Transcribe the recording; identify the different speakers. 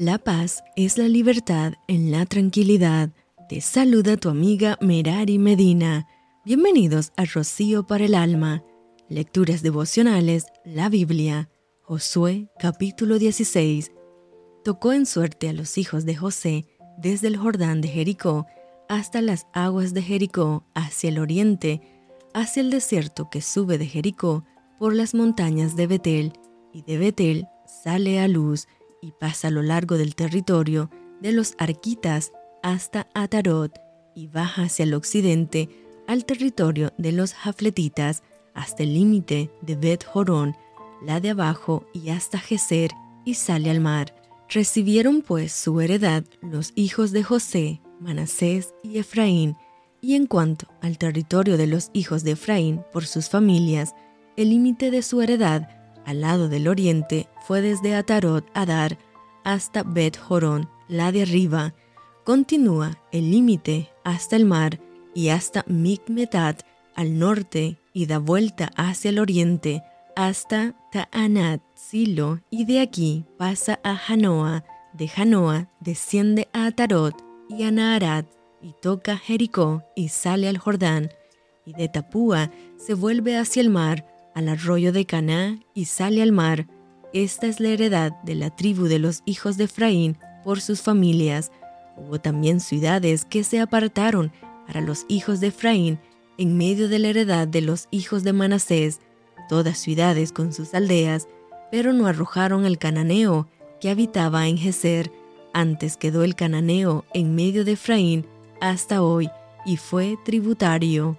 Speaker 1: La paz es la libertad en la tranquilidad. Te saluda tu amiga Merari Medina. Bienvenidos a Rocío para el Alma. Lecturas devocionales, la Biblia. Josué capítulo 16. Tocó en suerte a los hijos de José desde el Jordán de Jericó hasta las aguas de Jericó hacia el oriente, hacia el desierto que sube de Jericó por las montañas de Betel, y de Betel sale a luz y pasa a lo largo del territorio de los Arquitas hasta Atarot y baja hacia el occidente al territorio de los Jafletitas hasta el límite de Bet Jorón, la de abajo y hasta Geser y sale al mar. Recibieron pues su heredad los hijos de José, Manasés y Efraín, y en cuanto al territorio de los hijos de Efraín por sus familias, el límite de su heredad al lado del oriente fue desde Atarot Adar hasta Bet Jorón, la de arriba. Continúa el límite hasta el mar y hasta Mikmetat al norte y da vuelta hacia el oriente hasta Ta'anat, Silo, y de aquí pasa a Janoa. De Janoa desciende a Atarot y a Naharat y toca Jericó y sale al Jordán. Y de Tapúa se vuelve hacia el mar al arroyo de Caná y sale al mar. Esta es la heredad de la tribu de los hijos de Efraín por sus familias. Hubo también ciudades que se apartaron para los hijos de Efraín en medio de la heredad de los hijos de Manasés, todas ciudades con sus aldeas, pero no arrojaron al cananeo que habitaba en Geser. Antes quedó el cananeo en medio de Efraín hasta hoy y fue tributario.